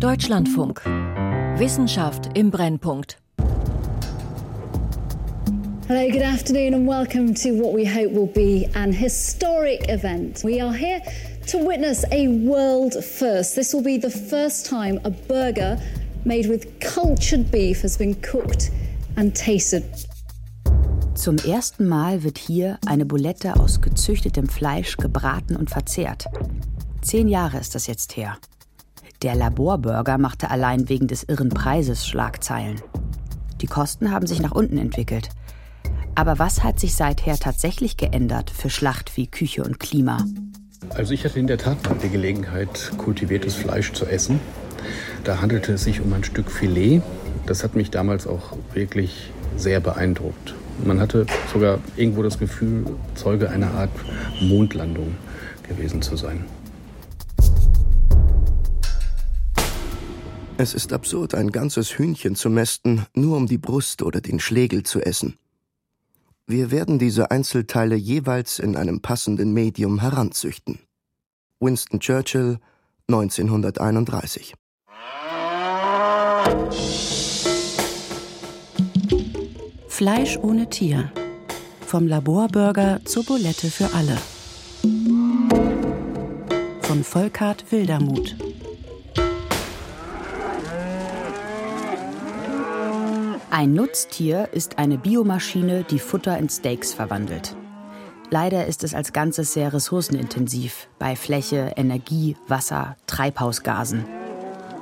Deutschlandfunk. Wissenschaft im Brennpunkt. Hello, good afternoon, and welcome to what we hope will be an historic event. We are here to witness a world first. This will be the first time a burger made with cultured beef has been cooked and tasted. Zum ersten Mal wird hier eine Bulette aus gezüchtetem Fleisch gebraten und verzehrt. Zehn Jahre ist das jetzt her. Der Laborburger machte allein wegen des irren Preises Schlagzeilen. Die Kosten haben sich nach unten entwickelt. Aber was hat sich seither tatsächlich geändert für Schlachtvieh, Küche und Klima? Also ich hatte in der Tat die Gelegenheit, kultiviertes Fleisch zu essen. Da handelte es sich um ein Stück Filet. Das hat mich damals auch wirklich sehr beeindruckt. Man hatte sogar irgendwo das Gefühl, Zeuge einer Art Mondlandung gewesen zu sein. Es ist absurd, ein ganzes Hühnchen zu mästen, nur um die Brust oder den Schlegel zu essen. Wir werden diese Einzelteile jeweils in einem passenden Medium heranzüchten. Winston Churchill 1931 Fleisch ohne Tier. Vom Laborburger zur Bulette für alle. Von Volkart Wildermuth. Ein Nutztier ist eine Biomaschine, die Futter in Steaks verwandelt. Leider ist es als Ganzes sehr ressourcenintensiv bei Fläche, Energie, Wasser, Treibhausgasen.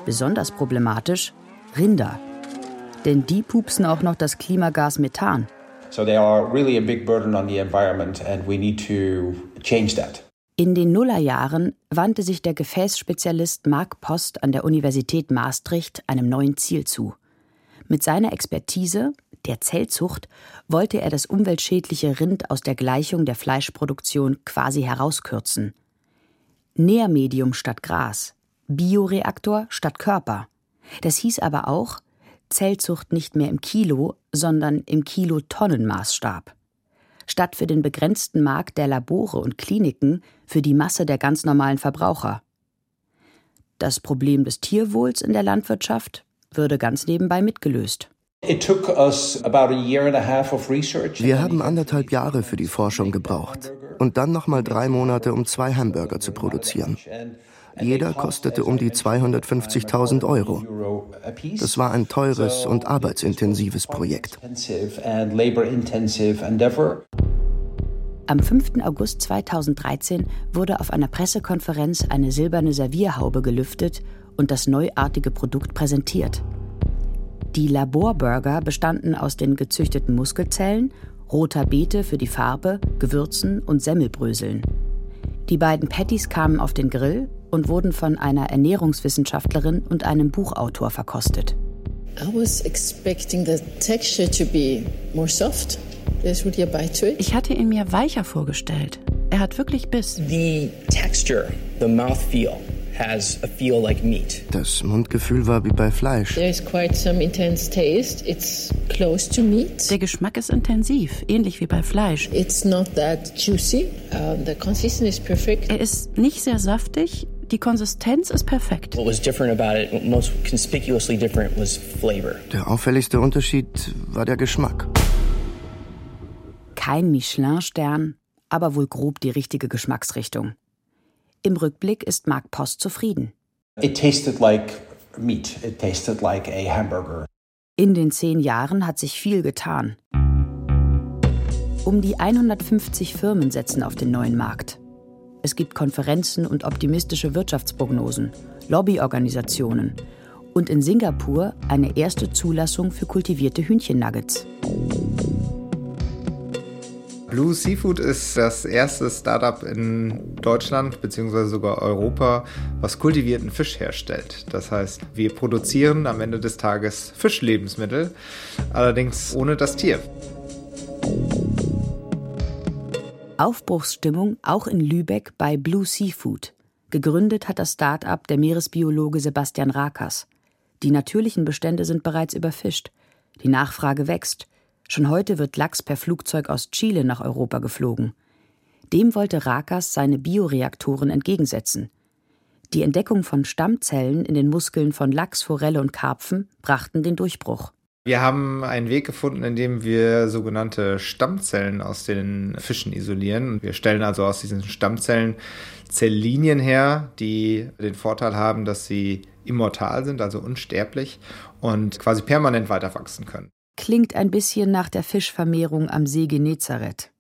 Besonders problematisch Rinder. Denn die pupsen auch noch das Klimagas Methan. So they are really a big burden on the environment and we need to change that. In den Nullerjahren wandte sich der Gefäßspezialist Mark Post an der Universität Maastricht einem neuen Ziel zu. Mit seiner Expertise, der Zellzucht, wollte er das umweltschädliche Rind aus der Gleichung der Fleischproduktion quasi herauskürzen. Nährmedium statt Gras, Bioreaktor statt Körper. Das hieß aber auch Zellzucht nicht mehr im Kilo, sondern im Kilotonnenmaßstab. Statt für den begrenzten Markt der Labore und Kliniken für die Masse der ganz normalen Verbraucher. Das Problem des Tierwohls in der Landwirtschaft würde ganz nebenbei mitgelöst. Wir haben anderthalb Jahre für die Forschung gebraucht und dann nochmal drei Monate, um zwei Hamburger zu produzieren. Jeder kostete um die 250.000 Euro. Das war ein teures und arbeitsintensives Projekt. Am 5. August 2013 wurde auf einer Pressekonferenz eine silberne Servierhaube gelüftet und das neuartige Produkt präsentiert. Die Laborburger bestanden aus den gezüchteten Muskelzellen, roter Beete für die Farbe, Gewürzen und Semmelbröseln. Die beiden Patties kamen auf den Grill und wurden von einer Ernährungswissenschaftlerin und einem Buchautor verkostet. Ich hatte ihn mir weicher vorgestellt. Er hat wirklich Biss. The texture, the mouthfeel has a feel like meat. Das Mundgefühl war wie bei Fleisch. There's quite some intense taste. It's close to meat. Der Geschmack ist intensiv, ähnlich wie bei Fleisch. It's not that juicy. Uh, the consistency is perfect. Er ist nicht sehr saftig. Die Konsistenz ist perfekt. What was different about it, most conspicuously different, was flavor. Der auffälligste Unterschied war der Geschmack. Kein Michelin-Stern, aber wohl grob die richtige Geschmacksrichtung. Im Rückblick ist Mark Post zufrieden. It tasted like meat. It tasted like a hamburger. In den zehn Jahren hat sich viel getan. Um die 150 Firmen setzen auf den neuen Markt. Es gibt Konferenzen und optimistische Wirtschaftsprognosen, Lobbyorganisationen und in Singapur eine erste Zulassung für kultivierte Hühnchennuggets. Blue Seafood ist das erste Startup in Deutschland bzw. sogar Europa, was kultivierten Fisch herstellt. Das heißt, wir produzieren am Ende des Tages Fischlebensmittel, allerdings ohne das Tier. Aufbruchsstimmung auch in Lübeck bei Blue Seafood. Gegründet hat das Start-up der Meeresbiologe Sebastian Rakas. Die natürlichen Bestände sind bereits überfischt. Die Nachfrage wächst. Schon heute wird Lachs per Flugzeug aus Chile nach Europa geflogen. Dem wollte Rakas seine Bioreaktoren entgegensetzen. Die Entdeckung von Stammzellen in den Muskeln von Lachs, Forelle und Karpfen brachten den Durchbruch. Wir haben einen Weg gefunden, in dem wir sogenannte Stammzellen aus den Fischen isolieren. Wir stellen also aus diesen Stammzellen Zelllinien her, die den Vorteil haben, dass sie immortal sind, also unsterblich und quasi permanent weiter wachsen können. Klingt ein bisschen nach der Fischvermehrung am See Genezareth.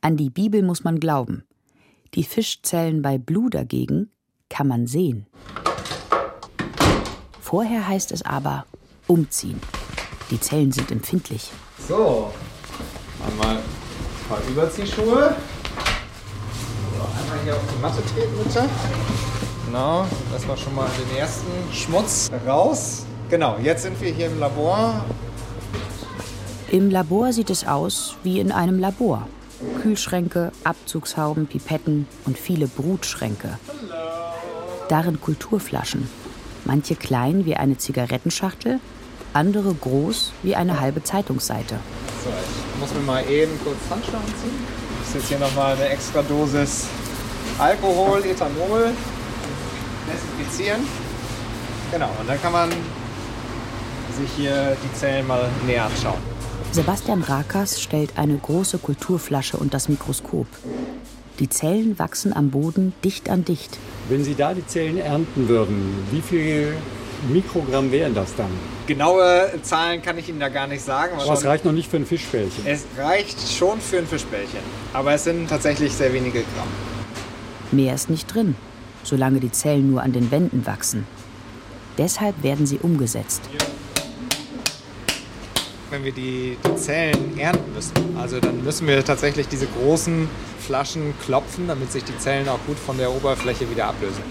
An die Bibel muss man glauben. Die Fischzellen bei Blue dagegen kann man sehen. Vorher heißt es aber umziehen. Die Zellen sind empfindlich. So, einmal ein paar Überziehschuhe. So, einmal hier auf die Matte treten, bitte. Genau, das war schon mal den ersten Schmutz raus. Genau, jetzt sind wir hier im Labor. Im Labor sieht es aus wie in einem Labor. Kühlschränke, Abzugshauben, Pipetten und viele Brutschränke. Darin Kulturflaschen. Manche klein wie eine Zigarettenschachtel, andere groß wie eine halbe Zeitungsseite. So, ich muss mir mal eben kurz Handschuhe anziehen. Das ist jetzt hier nochmal eine extra Dosis Alkohol, Ethanol desinfizieren. Genau, und dann kann man sich hier die Zellen mal näher anschauen. Sebastian Rakas stellt eine große Kulturflasche und das Mikroskop. Die Zellen wachsen am Boden dicht an dicht. Wenn Sie da die Zellen ernten würden, wie viel Mikrogramm wären das dann? Genaue Zahlen kann ich Ihnen da gar nicht sagen. Aber es reicht noch nicht für ein Fischbällchen. Es reicht schon für ein Fischbällchen, aber es sind tatsächlich sehr wenige Gramm. Mehr ist nicht drin, solange die Zellen nur an den Wänden wachsen. Deshalb werden sie umgesetzt. Wenn wir die, die Zellen ernten müssen, also dann müssen wir tatsächlich diese großen Flaschen klopfen, damit sich die Zellen auch gut von der Oberfläche wieder ablösen.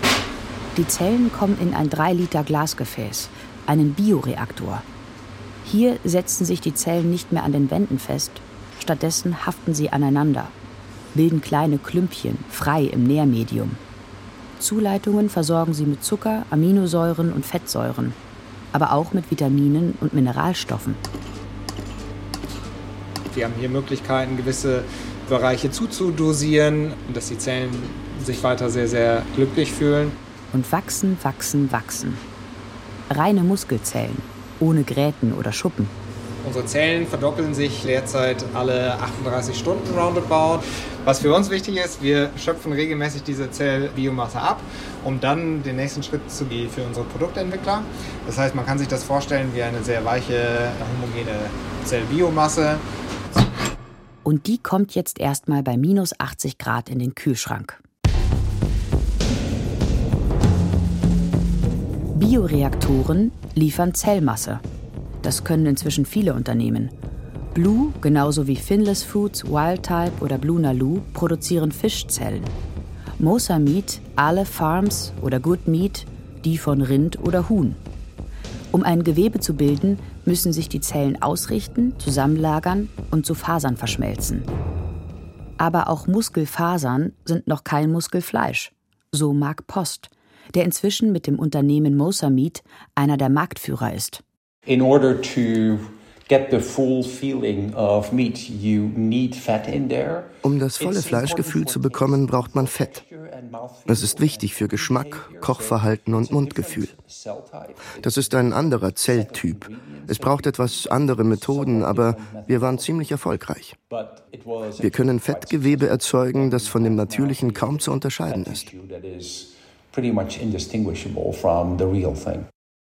Die Zellen kommen in ein 3 Liter Glasgefäß, einen Bioreaktor. Hier setzen sich die Zellen nicht mehr an den Wänden fest, stattdessen haften sie aneinander, bilden kleine Klümpchen frei im Nährmedium. Zuleitungen versorgen sie mit Zucker, Aminosäuren und Fettsäuren, aber auch mit Vitaminen und Mineralstoffen. Wir haben hier Möglichkeiten, gewisse Bereiche zuzudosieren, dass die Zellen sich weiter sehr, sehr glücklich fühlen. Und wachsen, wachsen, wachsen. Reine Muskelzellen, ohne Gräten oder Schuppen. Unsere Zellen verdoppeln sich derzeit alle 38 Stunden roundabout. Was für uns wichtig ist, wir schöpfen regelmäßig diese Zellbiomasse ab, um dann den nächsten Schritt zu gehen für unsere Produktentwickler. Das heißt, man kann sich das vorstellen wie eine sehr weiche, homogene Zellbiomasse. Und die kommt jetzt erstmal bei minus 80 Grad in den Kühlschrank. Bioreaktoren liefern Zellmasse. Das können inzwischen viele Unternehmen. Blue, genauso wie Finless Foods, Wildtype oder Blue Nalu, produzieren Fischzellen. Mosa Meat, Ale Farms oder Good Meat, die von Rind oder Huhn. Um ein Gewebe zu bilden, müssen sich die Zellen ausrichten, zusammenlagern und zu Fasern verschmelzen. Aber auch Muskelfasern sind noch kein Muskelfleisch, so Mark Post, der inzwischen mit dem Unternehmen Mosa Meat einer der Marktführer ist. In order to um das volle Fleischgefühl zu bekommen, braucht man Fett. Das ist wichtig für Geschmack, Kochverhalten und Mundgefühl. Das ist ein anderer Zelltyp. Es braucht etwas andere Methoden, aber wir waren ziemlich erfolgreich. Wir können Fettgewebe erzeugen, das von dem natürlichen kaum zu unterscheiden ist.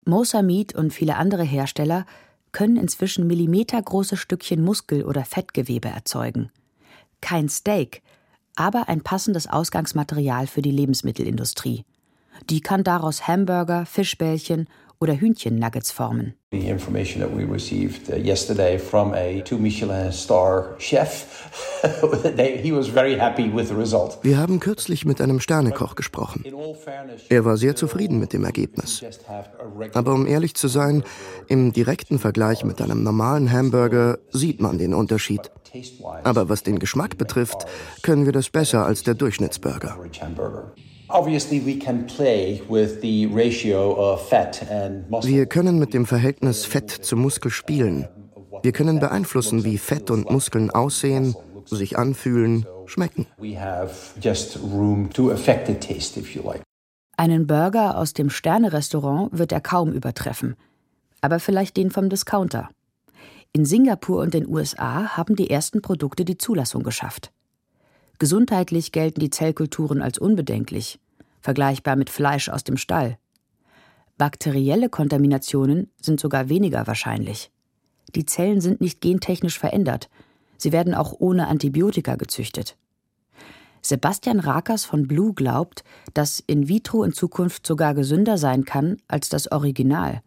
Mosa Meat und viele andere Hersteller können inzwischen millimetergroße Stückchen Muskel- oder Fettgewebe erzeugen. Kein Steak, aber ein passendes Ausgangsmaterial für die Lebensmittelindustrie. Die kann daraus Hamburger, Fischbällchen oder Hühnchennuggets formen. The information that we received uh, yesterday from a two Michelin star chef, he was very happy with the result. Wir haben kürzlich mit einem Sternekoch gesprochen. Er war sehr zufrieden mit dem Ergebnis. Aber um ehrlich zu sein, im direkten Vergleich mit einem normalen Hamburger sieht man den Unterschied. Aber was den Geschmack betrifft, können wir das besser als der Durchschnittsburger. Wir können mit dem Verhältnis Fett zu Muskel spielen. Wir können beeinflussen, wie Fett und Muskeln aussehen, sich anfühlen, schmecken. Einen Burger aus dem Sterne-Restaurant wird er kaum übertreffen, aber vielleicht den vom Discounter. In Singapur und den USA haben die ersten Produkte die Zulassung geschafft. Gesundheitlich gelten die Zellkulturen als unbedenklich, vergleichbar mit Fleisch aus dem Stall. Bakterielle Kontaminationen sind sogar weniger wahrscheinlich. Die Zellen sind nicht gentechnisch verändert, sie werden auch ohne Antibiotika gezüchtet. Sebastian Rakers von Blue glaubt, dass in vitro in Zukunft sogar gesünder sein kann als das Original.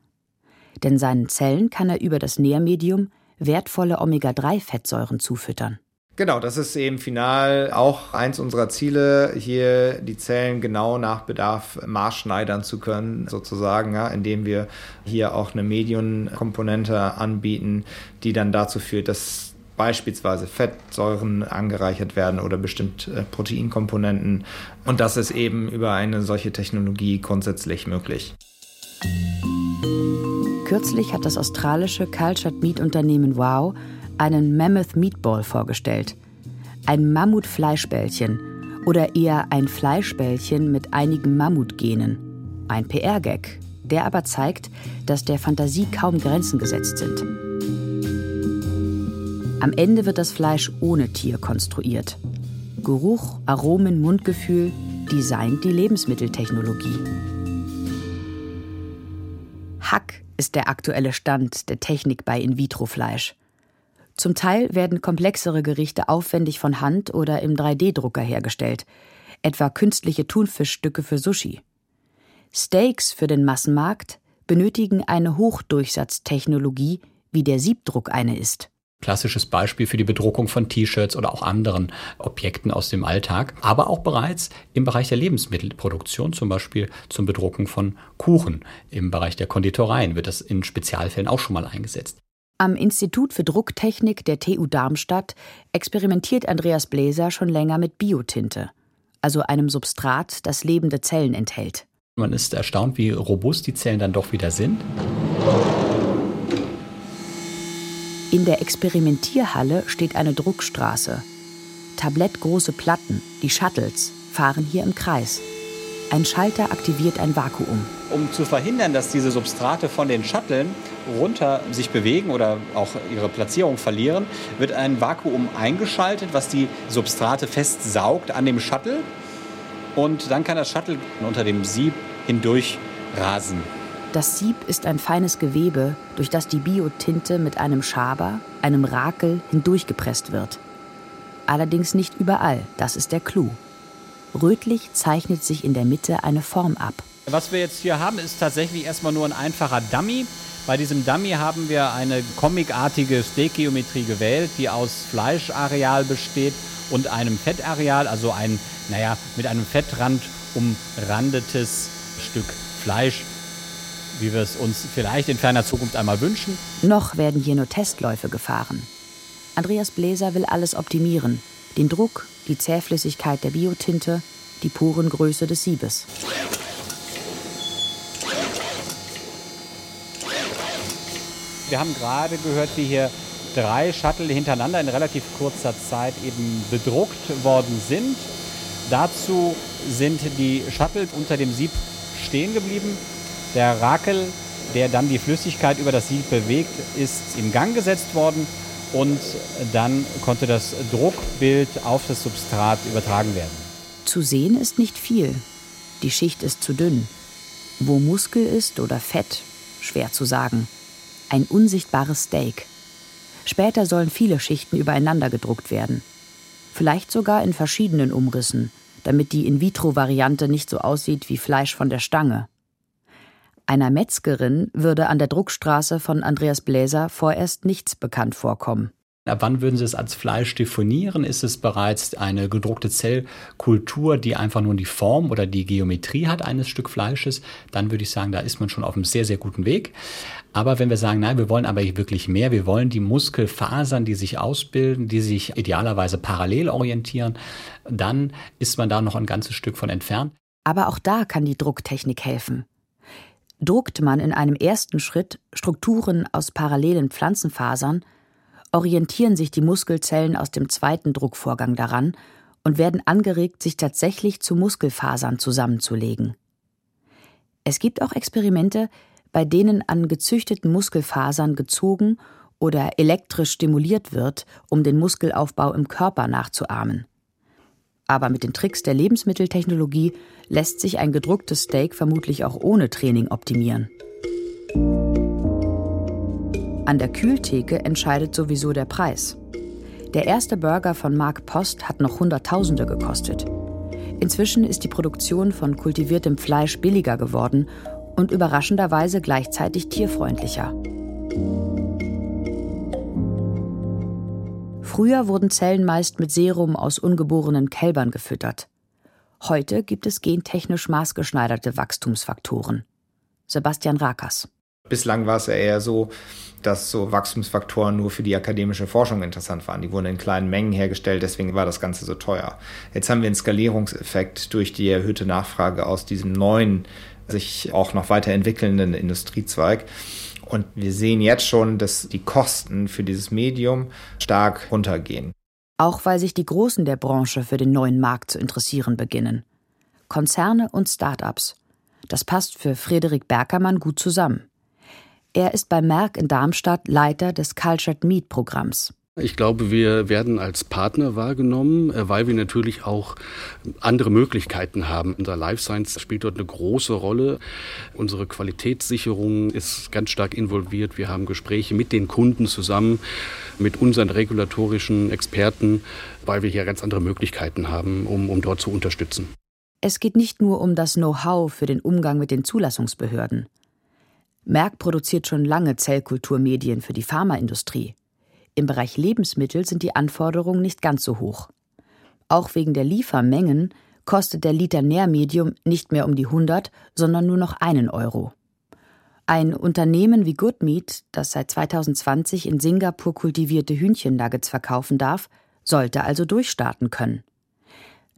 Denn seinen Zellen kann er über das Nährmedium wertvolle Omega-3-Fettsäuren zufüttern. Genau, das ist eben final auch eins unserer Ziele, hier die Zellen genau nach Bedarf maßschneidern zu können, sozusagen, ja, indem wir hier auch eine Medienkomponente anbieten, die dann dazu führt, dass beispielsweise Fettsäuren angereichert werden oder bestimmte äh, Proteinkomponenten. Und das ist eben über eine solche Technologie grundsätzlich möglich. Kürzlich hat das australische Cultured Meat Unternehmen Wow einen Mammoth Meatball vorgestellt. Ein Mammut-Fleischbällchen oder eher ein Fleischbällchen mit einigen Mammutgenen. Ein PR-Gag, der aber zeigt, dass der Fantasie kaum Grenzen gesetzt sind. Am Ende wird das Fleisch ohne Tier konstruiert. Geruch, Aromen, Mundgefühl designt die Lebensmitteltechnologie. Hack ist der aktuelle Stand der Technik bei In-vitro-Fleisch. Zum Teil werden komplexere Gerichte aufwendig von Hand oder im 3D-Drucker hergestellt, etwa künstliche Thunfischstücke für Sushi. Steaks für den Massenmarkt benötigen eine Hochdurchsatztechnologie, wie der Siebdruck eine ist klassisches Beispiel für die Bedruckung von T-Shirts oder auch anderen Objekten aus dem Alltag, aber auch bereits im Bereich der Lebensmittelproduktion, zum Beispiel zum Bedrucken von Kuchen. Im Bereich der Konditoreien wird das in Spezialfällen auch schon mal eingesetzt. Am Institut für Drucktechnik der TU Darmstadt experimentiert Andreas Bläser schon länger mit Biotinte, also einem Substrat, das lebende Zellen enthält. Man ist erstaunt, wie robust die Zellen dann doch wieder sind. In der Experimentierhalle steht eine Druckstraße. Tablettgroße Platten, die Shuttles, fahren hier im Kreis. Ein Schalter aktiviert ein Vakuum. Um zu verhindern, dass diese Substrate von den Shuttlen runter sich bewegen oder auch ihre Platzierung verlieren, wird ein Vakuum eingeschaltet, was die Substrate festsaugt an dem Shuttle. Und dann kann das Shuttle unter dem Sieb hindurch rasen. Das Sieb ist ein feines Gewebe, durch das die Biotinte mit einem Schaber, einem Rakel hindurchgepresst wird. Allerdings nicht überall, das ist der Clou. Rötlich zeichnet sich in der Mitte eine Form ab. Was wir jetzt hier haben, ist tatsächlich erstmal nur ein einfacher Dummy. Bei diesem Dummy haben wir eine comicartige Steakgeometrie gewählt, die aus Fleischareal besteht und einem Fettareal, also ein, naja, mit einem Fettrand umrandetes Stück Fleisch wie wir es uns vielleicht in ferner Zukunft einmal wünschen. Noch werden hier nur Testläufe gefahren. Andreas Bläser will alles optimieren. Den Druck, die Zähflüssigkeit der Biotinte, die Porengröße des Siebes. Wir haben gerade gehört, wie hier drei Shuttle hintereinander in relativ kurzer Zeit eben bedruckt worden sind. Dazu sind die Shuttle unter dem Sieb stehen geblieben der Rakel, der dann die Flüssigkeit über das Sieb bewegt, ist in Gang gesetzt worden und dann konnte das Druckbild auf das Substrat übertragen werden. Zu sehen ist nicht viel. Die Schicht ist zu dünn. Wo Muskel ist oder Fett, schwer zu sagen. Ein unsichtbares Steak. Später sollen viele Schichten übereinander gedruckt werden. Vielleicht sogar in verschiedenen Umrissen, damit die In-vitro-Variante nicht so aussieht wie Fleisch von der Stange. Einer Metzgerin würde an der Druckstraße von Andreas Bläser vorerst nichts bekannt vorkommen. Ab wann würden Sie es als Fleisch definieren? Ist es bereits eine gedruckte Zellkultur, die einfach nur die Form oder die Geometrie hat eines Stück Fleisches? Dann würde ich sagen, da ist man schon auf einem sehr, sehr guten Weg. Aber wenn wir sagen, nein, wir wollen aber wirklich mehr, wir wollen die Muskelfasern, die sich ausbilden, die sich idealerweise parallel orientieren, dann ist man da noch ein ganzes Stück von entfernt. Aber auch da kann die Drucktechnik helfen druckt man in einem ersten Schritt Strukturen aus parallelen Pflanzenfasern, orientieren sich die Muskelzellen aus dem zweiten Druckvorgang daran und werden angeregt, sich tatsächlich zu Muskelfasern zusammenzulegen. Es gibt auch Experimente, bei denen an gezüchteten Muskelfasern gezogen oder elektrisch stimuliert wird, um den Muskelaufbau im Körper nachzuahmen. Aber mit den Tricks der Lebensmitteltechnologie lässt sich ein gedrucktes Steak vermutlich auch ohne Training optimieren. An der Kühltheke entscheidet sowieso der Preis. Der erste Burger von Mark Post hat noch Hunderttausende gekostet. Inzwischen ist die Produktion von kultiviertem Fleisch billiger geworden und überraschenderweise gleichzeitig tierfreundlicher. Früher wurden Zellen meist mit Serum aus ungeborenen Kälbern gefüttert. Heute gibt es gentechnisch maßgeschneiderte Wachstumsfaktoren. Sebastian Rakas. Bislang war es ja eher so, dass so Wachstumsfaktoren nur für die akademische Forschung interessant waren. Die wurden in kleinen Mengen hergestellt, deswegen war das Ganze so teuer. Jetzt haben wir einen Skalierungseffekt durch die erhöhte Nachfrage aus diesem neuen, sich auch noch weiterentwickelnden Industriezweig. Und wir sehen jetzt schon, dass die Kosten für dieses Medium stark runtergehen. Auch weil sich die Großen der Branche für den neuen Markt zu interessieren beginnen. Konzerne und Start-ups. Das passt für Frederik Berkermann gut zusammen. Er ist bei Merck in Darmstadt Leiter des Cultured Meat Programms. Ich glaube, wir werden als Partner wahrgenommen, äh, weil wir natürlich auch andere Möglichkeiten haben. Unser Life Science spielt dort eine große Rolle. Unsere Qualitätssicherung ist ganz stark involviert. Wir haben Gespräche mit den Kunden zusammen, mit unseren regulatorischen Experten, weil wir hier ganz andere Möglichkeiten haben, um, um dort zu unterstützen. Es geht nicht nur um das Know-how für den Umgang mit den Zulassungsbehörden. Merck produziert schon lange Zellkulturmedien für die Pharmaindustrie. Im Bereich Lebensmittel sind die Anforderungen nicht ganz so hoch. Auch wegen der Liefermengen kostet der Liter Nährmedium nicht mehr um die 100, sondern nur noch einen Euro. Ein Unternehmen wie Goodmeat, das seit 2020 in Singapur kultivierte Hühnchennuggets verkaufen darf, sollte also durchstarten können.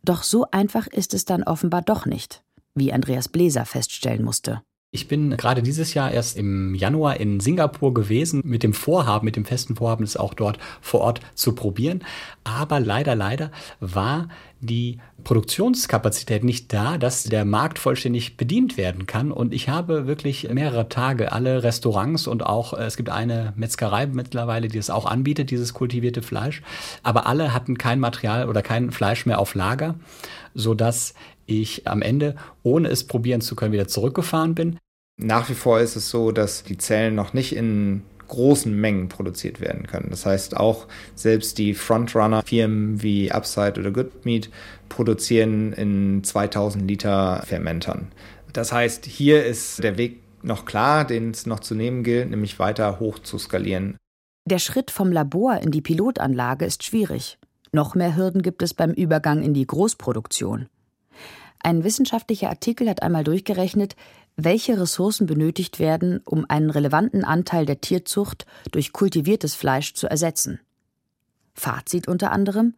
Doch so einfach ist es dann offenbar doch nicht, wie Andreas Bläser feststellen musste. Ich bin gerade dieses Jahr erst im Januar in Singapur gewesen mit dem Vorhaben, mit dem festen Vorhaben, es auch dort vor Ort zu probieren. Aber leider, leider war die Produktionskapazität nicht da, dass der Markt vollständig bedient werden kann. Und ich habe wirklich mehrere Tage alle Restaurants und auch, äh, es gibt eine Metzgerei mittlerweile, die es auch anbietet, dieses kultivierte Fleisch. Aber alle hatten kein Material oder kein Fleisch mehr auf Lager, sodass ich am Ende, ohne es probieren zu können, wieder zurückgefahren bin. Nach wie vor ist es so, dass die Zellen noch nicht in großen Mengen produziert werden können. Das heißt, auch selbst die Frontrunner-Firmen wie Upside oder Goodmeat produzieren in 2000 Liter Fermentern. Das heißt, hier ist der Weg noch klar, den es noch zu nehmen gilt, nämlich weiter hoch zu skalieren. Der Schritt vom Labor in die Pilotanlage ist schwierig. Noch mehr Hürden gibt es beim Übergang in die Großproduktion. Ein wissenschaftlicher Artikel hat einmal durchgerechnet, welche Ressourcen benötigt werden, um einen relevanten Anteil der Tierzucht durch kultiviertes Fleisch zu ersetzen. Fazit unter anderem: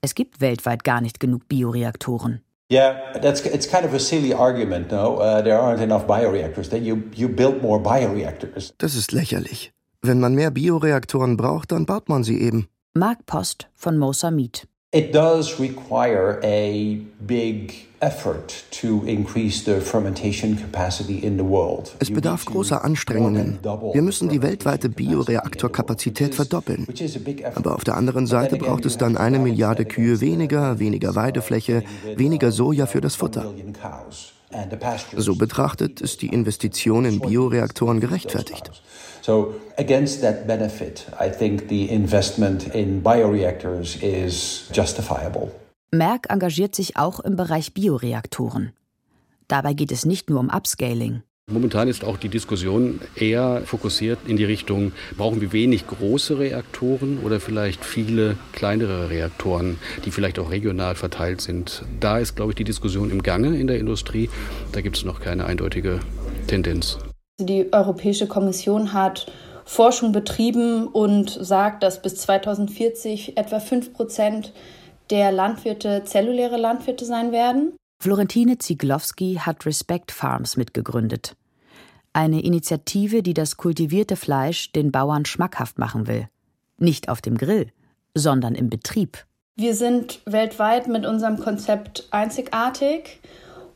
Es gibt weltweit gar nicht genug Bioreaktoren. Yeah, that's it's kind of a silly argument, no? Uh, there aren't enough bioreactors. Then you you build more bioreactors. Das ist lächerlich. Wenn man mehr Bioreaktoren braucht, dann baut man sie eben. Mark Post von Mosa Meat. It does require a big effort to increase the fermentation capacity in the world. Es bedarf großer Anstrengungen. Wir müssen die weltweite Bioreaktorkapazität verdoppeln. Aber auf der anderen Seite braucht es dann eine Milliarde Kühe weniger, weniger Weidefläche, weniger Soja für das Futter. So betrachtet ist die Investition in Bioreaktoren gerechtfertigt. So against that benefit, I think the investment in bioreactors is justifiable. Merck engagiert sich auch im Bereich Bioreaktoren. Dabei geht es nicht nur um Upscaling. Momentan ist auch die Diskussion eher fokussiert in die Richtung, brauchen wir wenig große Reaktoren oder vielleicht viele kleinere Reaktoren, die vielleicht auch regional verteilt sind. Da ist, glaube ich, die Diskussion im Gange in der Industrie. Da gibt es noch keine eindeutige Tendenz. Die Europäische Kommission hat Forschung betrieben und sagt, dass bis 2040 etwa 5 Prozent der Landwirte zelluläre Landwirte sein werden. Florentine Zieglowski hat Respect Farms mitgegründet. Eine Initiative, die das kultivierte Fleisch den Bauern schmackhaft machen will. Nicht auf dem Grill, sondern im Betrieb. Wir sind weltweit mit unserem Konzept einzigartig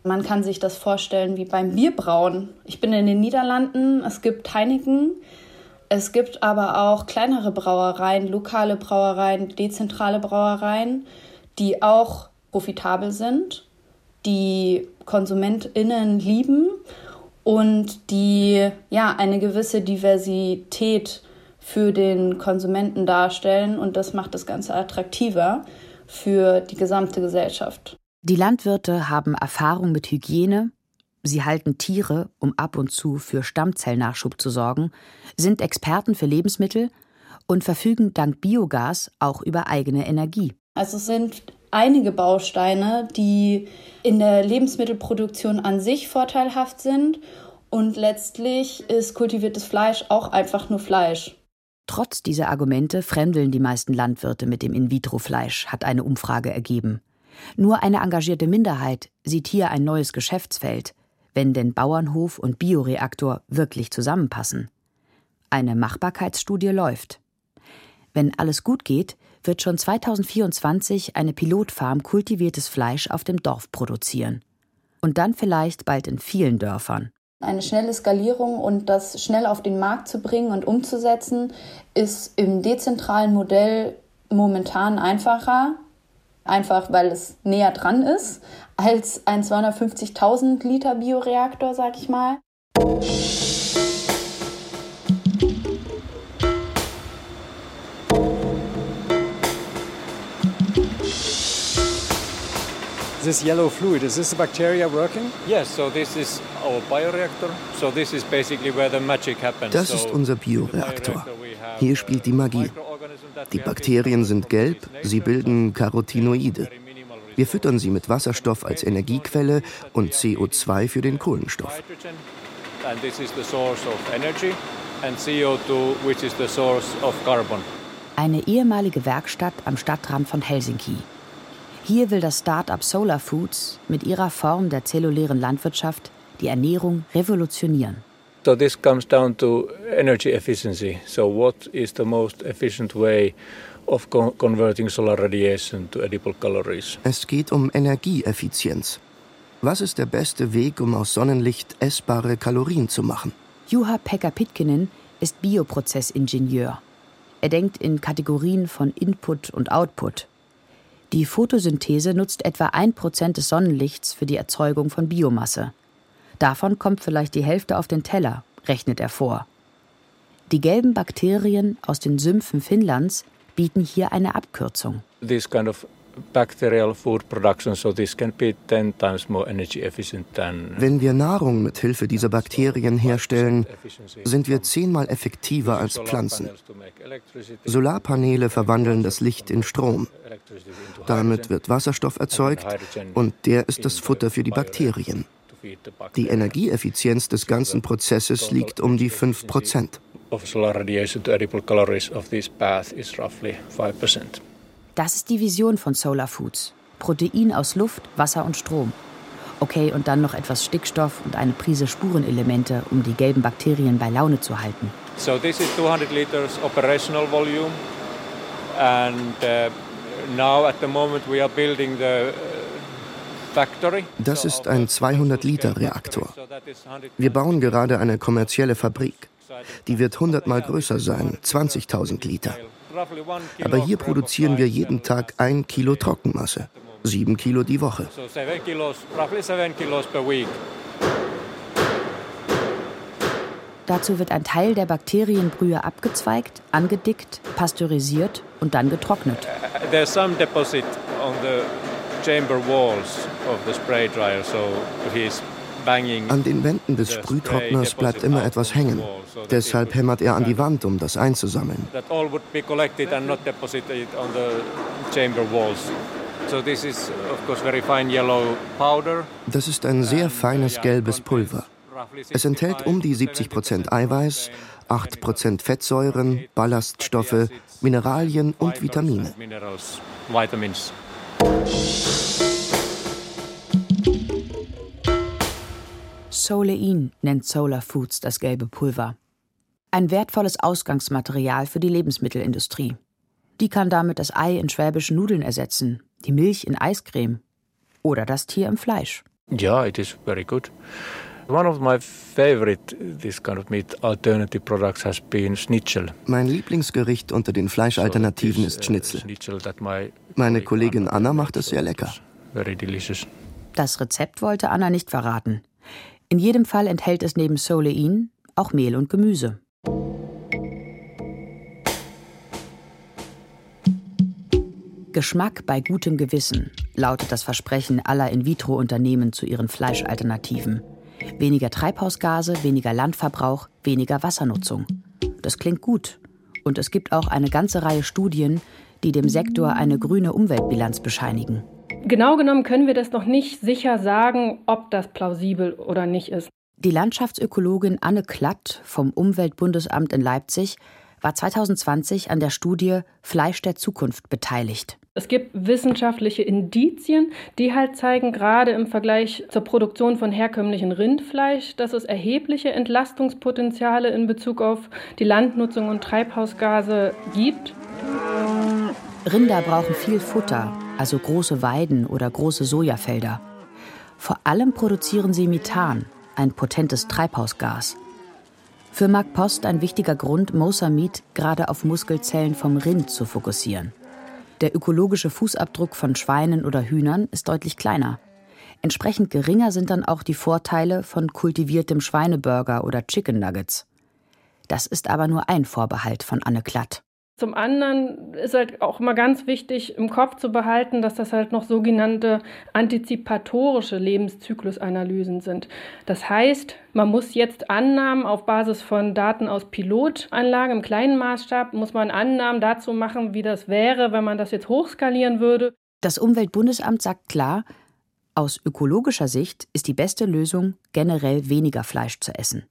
Man kann sich das vorstellen wie beim Bierbrauen. Ich bin in den Niederlanden, es gibt Heineken, es gibt aber auch kleinere Brauereien, lokale Brauereien, dezentrale Brauereien, die auch profitabel sind, die KonsumentInnen lieben und die ja eine gewisse Diversität für den Konsumenten darstellen und das macht das Ganze attraktiver für die gesamte Gesellschaft. Die Landwirte haben Erfahrung mit Hygiene, sie halten Tiere, um ab und zu für Stammzellnachschub zu sorgen, sind Experten für Lebensmittel und verfügen dank Biogas auch über eigene Energie. Also sind einige Bausteine, die in der Lebensmittelproduktion an sich vorteilhaft sind und letztlich ist kultiviertes Fleisch auch einfach nur Fleisch. Trotz dieser Argumente fremdeln die meisten Landwirte mit dem In-vitro-Fleisch, hat eine Umfrage ergeben. Nur eine engagierte Minderheit sieht hier ein neues Geschäftsfeld, wenn denn Bauernhof und Bioreaktor wirklich zusammenpassen. Eine Machbarkeitsstudie läuft. Wenn alles gut geht, wird schon 2024 eine Pilotfarm kultiviertes Fleisch auf dem Dorf produzieren. Und dann vielleicht bald in vielen Dörfern. Eine schnelle Skalierung und das schnell auf den Markt zu bringen und umzusetzen, ist im dezentralen Modell momentan einfacher, einfach weil es näher dran ist, als ein 250.000 Liter Bioreaktor, sag ich mal. This yellow fluid, is this the bacteria working? Yes, so this is our bioreactor. So this is basically where the magic happens. Das ist unser Bioreaktor. Hier spielt die Magie. Die Bakterien sind gelb, sie bilden Carotinoide. Wir füttern sie mit Wasserstoff als Energiequelle und CO2 für den Kohlenstoff. Eine ehemalige Werkstatt am Stadtrand von Helsinki. Hier will das Start-up Solar Foods mit ihrer Form der zellulären Landwirtschaft die Ernährung revolutionieren. So this comes down to energy efficiency. So what is the most efficient way of converting solar radiation to edible calories? Es geht um Energieeffizienz. Was ist der beste Weg, um aus Sonnenlicht essbare Kalorien zu machen? Juha Pekka Pitkinen ist Bioprozessingenieur. Er denkt in Kategorien von Input und Output. Die Photosynthese nutzt etwa ein Prozent des Sonnenlichts für die Erzeugung von Biomasse. Davon kommt vielleicht die Hälfte auf den Teller, rechnet er vor. Die gelben Bakterien aus den Sümpfen Finnlands bieten hier eine Abkürzung. This kind of bacterial food production, so this can be 10 times more energy efficient than Wenn wir Nahrung mit Hilfe dieser Bakterien herstellen, sind wir zehnmal effektiver als Pflanzen. Solarpaneele verwandeln das Licht in Strom. Damit wird Wasserstoff erzeugt und der ist das Futter für die Bakterien. Die Energieeffizienz des ganzen Prozesses liegt um die 5 Prozent. Das ist die Vision von Solar Foods. Protein aus Luft, Wasser und Strom. Okay, und dann noch etwas Stickstoff und eine Prise Spurenelemente, um die gelben Bakterien bei Laune zu halten. So this is 200 liters operational volume and uh, now at the moment we are building the uh, das ist ein 200-Liter-Reaktor. Wir bauen gerade eine kommerzielle Fabrik. Die wird 100 mal größer sein, 20.000 Liter. Aber hier produzieren wir jeden Tag ein Kilo Trockenmasse, sieben Kilo die Woche. Dazu wird ein Teil der Bakterienbrühe abgezweigt, angedickt, pasteurisiert und dann getrocknet. Uh, there's some deposit on the chamber walls of the spray dryer, so he's an den Wänden des Sprühtrockners bleibt immer etwas hängen. Deshalb hämmert er an die Wand, um das einzusammeln. Das ist ein sehr feines gelbes Pulver. Es enthält um die 70 Prozent Eiweiß, 8 Prozent Fettsäuren, Ballaststoffe, Mineralien und Vitamine. Solein nennt Solar Foods das gelbe Pulver. Ein wertvolles Ausgangsmaterial für die Lebensmittelindustrie. Die kann damit das Ei in schwäbischen Nudeln ersetzen, die Milch in Eiscreme oder das Tier im Fleisch. Yeah, it is very good. One of my favorite this kind of meat alternative products has been Schnitzel. Mein Lieblingsgericht unter den Fleischalternativen ist Schnitzel. Meine Kollegin Anna macht es sehr lecker. Very delicious. Das Rezept wollte Anna nicht verraten. In jedem Fall enthält es neben Solein auch Mehl und Gemüse. Geschmack bei gutem Gewissen lautet das Versprechen aller In-vitro-Unternehmen zu ihren Fleischalternativen. Weniger Treibhausgase, weniger Landverbrauch, weniger Wassernutzung. Das klingt gut. Und es gibt auch eine ganze Reihe Studien, die dem Sektor eine grüne Umweltbilanz bescheinigen. Genau genommen können wir das noch nicht sicher sagen, ob das plausibel oder nicht ist. Die Landschaftsökologin Anne Klatt vom Umweltbundesamt in Leipzig war 2020 an der Studie Fleisch der Zukunft beteiligt. Es gibt wissenschaftliche Indizien, die halt zeigen, gerade im Vergleich zur Produktion von herkömmlichen Rindfleisch, dass es erhebliche Entlastungspotenziale in Bezug auf die Landnutzung und Treibhausgase gibt. Rinder brauchen viel Futter, also große Weiden oder große Sojafelder. Vor allem produzieren sie Methan, ein potentes Treibhausgas. Für Mark Post ein wichtiger Grund, Mosamid gerade auf Muskelzellen vom Rind zu fokussieren. Der ökologische Fußabdruck von Schweinen oder Hühnern ist deutlich kleiner. Entsprechend geringer sind dann auch die Vorteile von kultiviertem Schweineburger oder Chicken Nuggets. Das ist aber nur ein Vorbehalt von Anne Klatt. Zum anderen ist halt auch immer ganz wichtig im Kopf zu behalten, dass das halt noch sogenannte antizipatorische Lebenszyklusanalysen sind. Das heißt, man muss jetzt Annahmen auf Basis von Daten aus Pilotanlagen im kleinen Maßstab, muss man Annahmen dazu machen, wie das wäre, wenn man das jetzt hochskalieren würde. Das Umweltbundesamt sagt klar, aus ökologischer Sicht ist die beste Lösung, generell weniger Fleisch zu essen.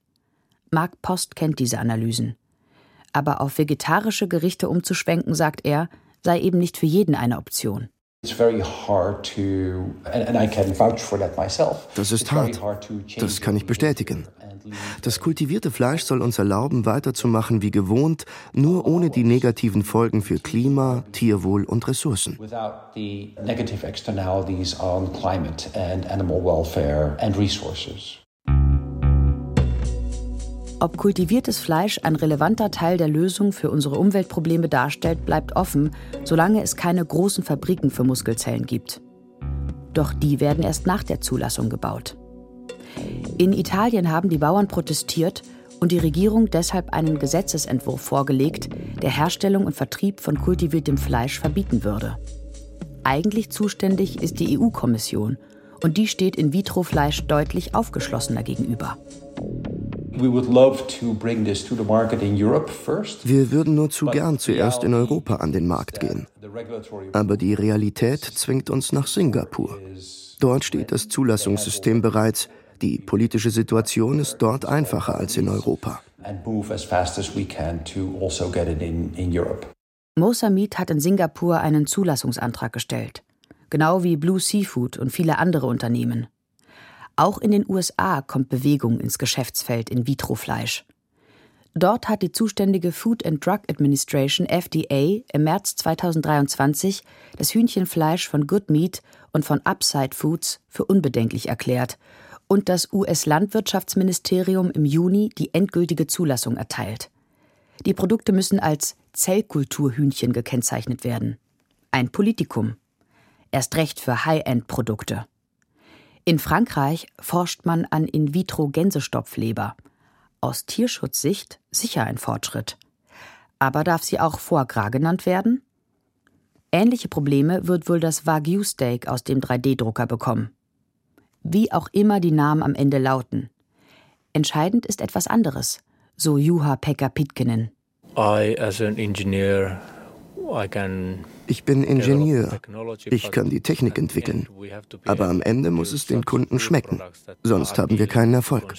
Mark Post kennt diese Analysen. Aber auf vegetarische Gerichte umzuschwenken, sagt er, sei eben nicht für jeden eine Option. Das ist hart. Das kann ich bestätigen. Das kultivierte Fleisch soll uns erlauben, weiterzumachen wie gewohnt, nur ohne die negativen Folgen für Klima, Tierwohl und Ressourcen. Ob kultiviertes Fleisch ein relevanter Teil der Lösung für unsere Umweltprobleme darstellt, bleibt offen, solange es keine großen Fabriken für Muskelzellen gibt. Doch die werden erst nach der Zulassung gebaut. In Italien haben die Bauern protestiert und die Regierung deshalb einen Gesetzesentwurf vorgelegt, der Herstellung und Vertrieb von kultiviertem Fleisch verbieten würde. Eigentlich zuständig ist die EU-Kommission und die steht in Vitro-Fleisch deutlich aufgeschlossener gegenüber. Wir würden nur zu gern zuerst in Europa an den Markt gehen. Aber die Realität zwingt uns nach Singapur. Dort steht das Zulassungssystem bereits. Die politische Situation ist dort einfacher als in Europa. Mosamid hat in Singapur einen Zulassungsantrag gestellt. Genau wie Blue Seafood und viele andere Unternehmen. Auch in den USA kommt Bewegung ins Geschäftsfeld in Vitrofleisch. Dort hat die zuständige Food and Drug Administration FDA im März 2023 das Hühnchenfleisch von Good Meat und von Upside Foods für unbedenklich erklärt und das US-Landwirtschaftsministerium im Juni die endgültige Zulassung erteilt. Die Produkte müssen als Zellkulturhühnchen gekennzeichnet werden. Ein Politikum. Erst recht für High-End-Produkte. In Frankreich forscht man an In-vitro-Gänsestopfleber. Aus Tierschutzsicht sicher ein Fortschritt. Aber darf sie auch Foie Gras genannt werden? Ähnliche Probleme wird wohl das Wagyu-Steak aus dem 3D-Drucker bekommen. Wie auch immer die Namen am Ende lauten. Entscheidend ist etwas anderes, so Juha Pekka Pitkinen. I, as an engineer, ich bin Ingenieur. Ich kann die Technik entwickeln. Aber am Ende muss es den Kunden schmecken. Sonst haben wir keinen Erfolg.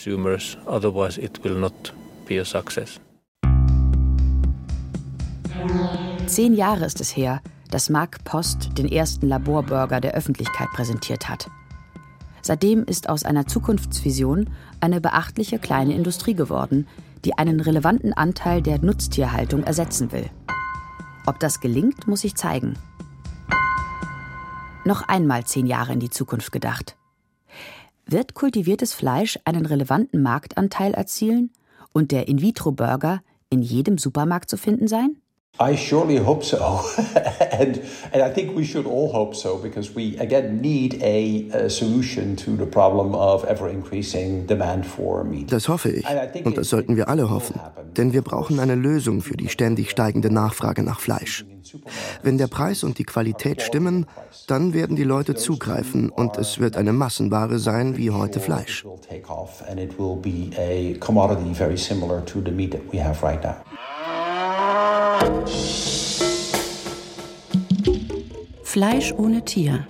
Zehn Jahre ist es her, dass Mark Post den ersten Laborburger der Öffentlichkeit präsentiert hat. Seitdem ist aus einer Zukunftsvision eine beachtliche kleine Industrie geworden, die einen relevanten Anteil der Nutztierhaltung ersetzen will. Ob das gelingt, muss sich zeigen. Noch einmal zehn Jahre in die Zukunft gedacht. Wird kultiviertes Fleisch einen relevanten Marktanteil erzielen und der In-vitro-Burger in jedem Supermarkt zu finden sein? I surely hope so. and, and I think we should all hope so because we, again, need a, a solution to the problem of ever increasing demand for meat. Das hoffe ich. Und das sollten wir alle hoffen. Denn wir brauchen eine Lösung für die ständig steigende Nachfrage nach Fleisch. Wenn der Preis und die Qualität stimmen, dann werden die Leute zugreifen und es wird eine Massenware sein wie heute Fleisch. Fleisch ohne Tier.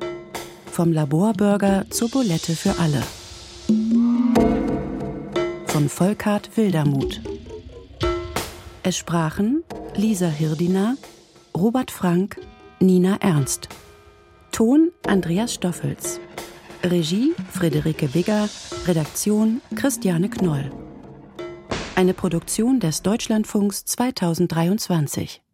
Vom Laborburger zur Bulette für alle. Von Volkart Wildermuth. Es sprachen Lisa Hirdiner, Robert Frank, Nina Ernst. Ton Andreas Stoffels. Regie Friederike Bigger. Redaktion Christiane Knoll. Eine Produktion des Deutschlandfunks 2023.